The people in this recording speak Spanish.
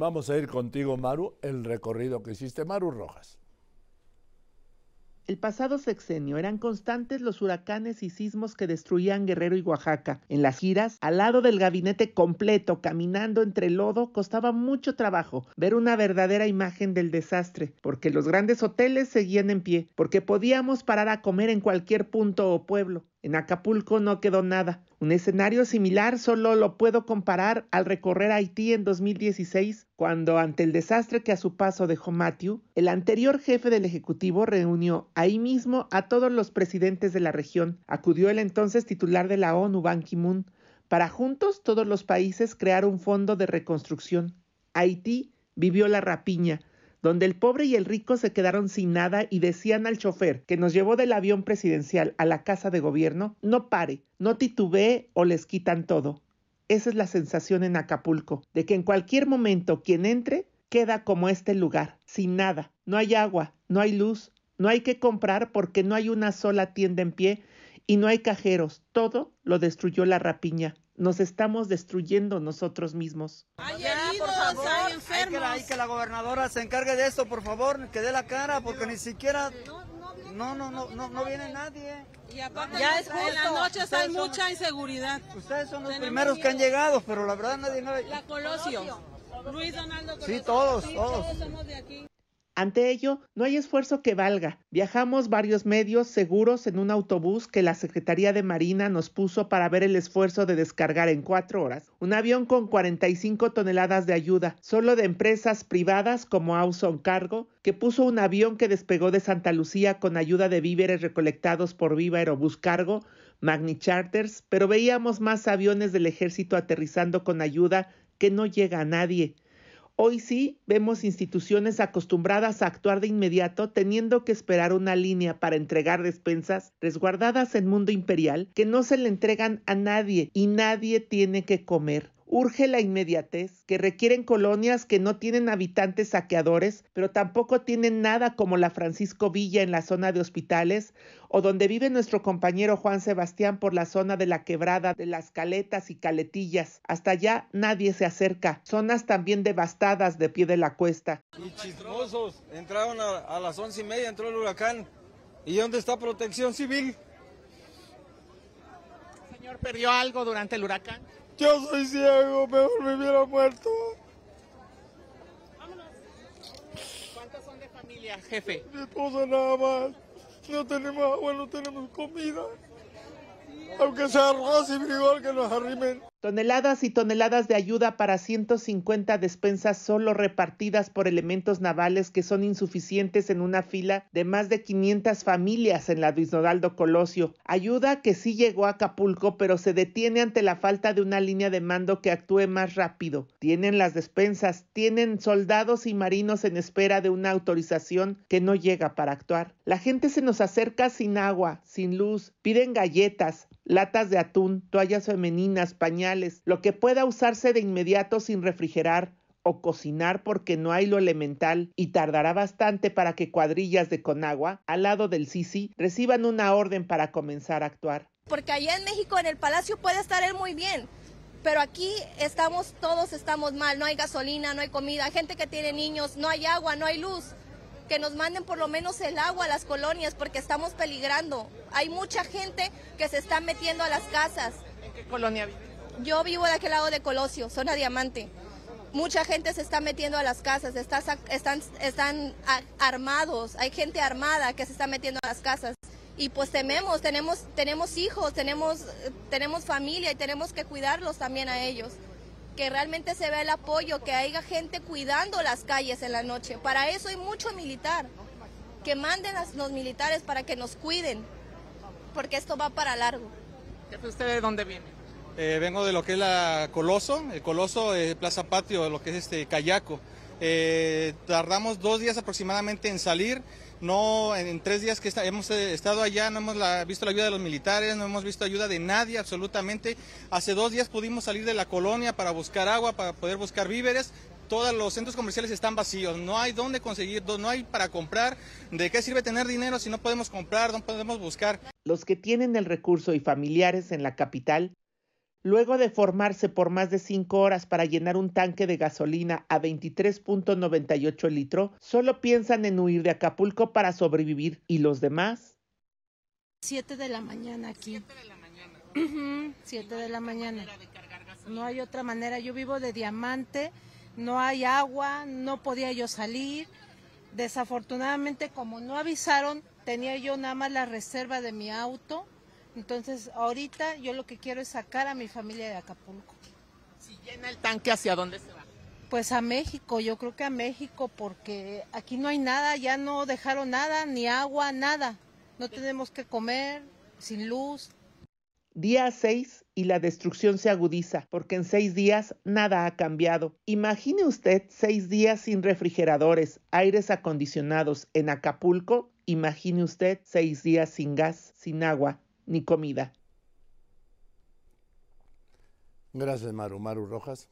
Vamos a ir contigo, Maru, el recorrido que hiciste, Maru Rojas. El pasado sexenio eran constantes los huracanes y sismos que destruían Guerrero y Oaxaca. En las giras, al lado del gabinete completo, caminando entre lodo, costaba mucho trabajo ver una verdadera imagen del desastre, porque los grandes hoteles seguían en pie, porque podíamos parar a comer en cualquier punto o pueblo. En Acapulco no quedó nada. Un escenario similar solo lo puedo comparar al recorrer Haití en 2016, cuando ante el desastre que a su paso dejó Matthew, el anterior jefe del Ejecutivo reunió ahí mismo a todos los presidentes de la región. Acudió el entonces titular de la ONU, Ban Ki-moon, para juntos todos los países crear un fondo de reconstrucción. Haití vivió la rapiña, donde el pobre y el rico se quedaron sin nada y decían al chofer que nos llevó del avión presidencial a la casa de gobierno, no pare, no titubee o les quitan todo. Esa es la sensación en Acapulco, de que en cualquier momento quien entre queda como este lugar, sin nada, no hay agua, no hay luz, no hay que comprar porque no hay una sola tienda en pie y no hay cajeros, todo lo destruyó la rapiña nos estamos destruyendo nosotros mismos. Hay heridos, hay enfermos. Hay que, la, gobernadora se encargue de esto, por favor, que dé la cara, porque ni siquiera... No, no, no, no, no viene nadie. Y aparte, ya es en las noches hay mucha inseguridad. Ustedes son los primeros que han llegado, pero la verdad nadie... La Colosio. Luis Donaldo Colosio. Sí, todos, todos. Todos somos de aquí. Ante ello, no hay esfuerzo que valga. Viajamos varios medios seguros en un autobús que la Secretaría de Marina nos puso para ver el esfuerzo de descargar en cuatro horas. Un avión con 45 toneladas de ayuda, solo de empresas privadas como Awson Cargo, que puso un avión que despegó de Santa Lucía con ayuda de víveres recolectados por Viva Aerobús Cargo, Magni Charters, pero veíamos más aviones del ejército aterrizando con ayuda que no llega a nadie. Hoy sí vemos instituciones acostumbradas a actuar de inmediato teniendo que esperar una línea para entregar despensas resguardadas en mundo imperial que no se le entregan a nadie y nadie tiene que comer urge la inmediatez, que requieren colonias que no tienen habitantes saqueadores, pero tampoco tienen nada como la Francisco Villa en la zona de hospitales, o donde vive nuestro compañero Juan Sebastián por la zona de la quebrada de las caletas y caletillas. Hasta allá nadie se acerca, zonas también devastadas de pie de la cuesta. Y chismosos, entraron a, a las once y media, entró el huracán. ¿Y dónde está protección civil? señor perdió algo durante el huracán? Yo soy ciego, mejor me hubiera muerto. Vámonos. ¿Cuántos son de familia, jefe? Mi esposa nada más. No tenemos agua, no tenemos comida. Aunque sea arroz y frijol que nos arrimen. Toneladas y toneladas de ayuda para 150 despensas solo repartidas por elementos navales que son insuficientes en una fila de más de 500 familias en la Luis Colosio. Ayuda que sí llegó a Acapulco, pero se detiene ante la falta de una línea de mando que actúe más rápido. Tienen las despensas, tienen soldados y marinos en espera de una autorización que no llega para actuar. La gente se nos acerca sin agua, sin luz, piden galletas, latas de atún, toallas femeninas, pañales, lo que pueda usarse de inmediato sin refrigerar o cocinar porque no hay lo elemental y tardará bastante para que cuadrillas de Conagua, al lado del Sisi, reciban una orden para comenzar a actuar. Porque allá en México, en el palacio, puede estar él muy bien, pero aquí estamos, todos estamos mal, no hay gasolina, no hay comida, gente que tiene niños, no hay agua, no hay luz que nos manden por lo menos el agua a las colonias porque estamos peligrando. Hay mucha gente que se está metiendo a las casas. ¿En qué colonia vive? Yo vivo de aquel lado de Colosio, zona Diamante. Mucha gente se está metiendo a las casas, están, están, armados, hay gente armada que se está metiendo a las casas. Y pues tememos, tenemos, tenemos hijos, tenemos, tenemos familia y tenemos que cuidarlos también a ellos que realmente se vea el apoyo, que haya gente cuidando las calles en la noche. Para eso hay mucho militar. Que manden a los militares para que nos cuiden, porque esto va para largo. ¿Usted de dónde viene? Eh, vengo de lo que es la Coloso, el Coloso, eh, Plaza Patio, lo que es este Cayaco. Eh, tardamos dos días aproximadamente en salir. No, en, tres días que hemos eh, estado allá no hemos visto la ayuda de los militares, no hemos visto ayuda de nadie absolutamente. Hace dos días pudimos salir de la colonia para buscar agua, para poder buscar víveres. Todos los centros comerciales están vacíos, no hay dónde conseguir, no hay para comprar. ¿De qué sirve tener dinero si no podemos comprar, no podemos buscar? Los que tienen el recurso y familiares en la capital Luego de formarse por más de cinco horas para llenar un tanque de gasolina a 23.98 litros, solo piensan en huir de Acapulco para sobrevivir. ¿Y los demás? Siete de la mañana aquí. Siete de la mañana. Siete de la mañana. No hay otra manera. Yo vivo de diamante, no hay agua, no podía yo salir. Desafortunadamente, como no avisaron, tenía yo nada más la reserva de mi auto. Entonces, ahorita yo lo que quiero es sacar a mi familia de Acapulco. Si llena el tanque, ¿hacia dónde se va? Pues a México, yo creo que a México, porque aquí no hay nada, ya no dejaron nada, ni agua, nada. No tenemos que comer, sin luz. Día 6 y la destrucción se agudiza, porque en seis días nada ha cambiado. Imagine usted seis días sin refrigeradores, aires acondicionados en Acapulco. Imagine usted seis días sin gas, sin agua, ni comida. Gracias, Maru. Maru Rojas.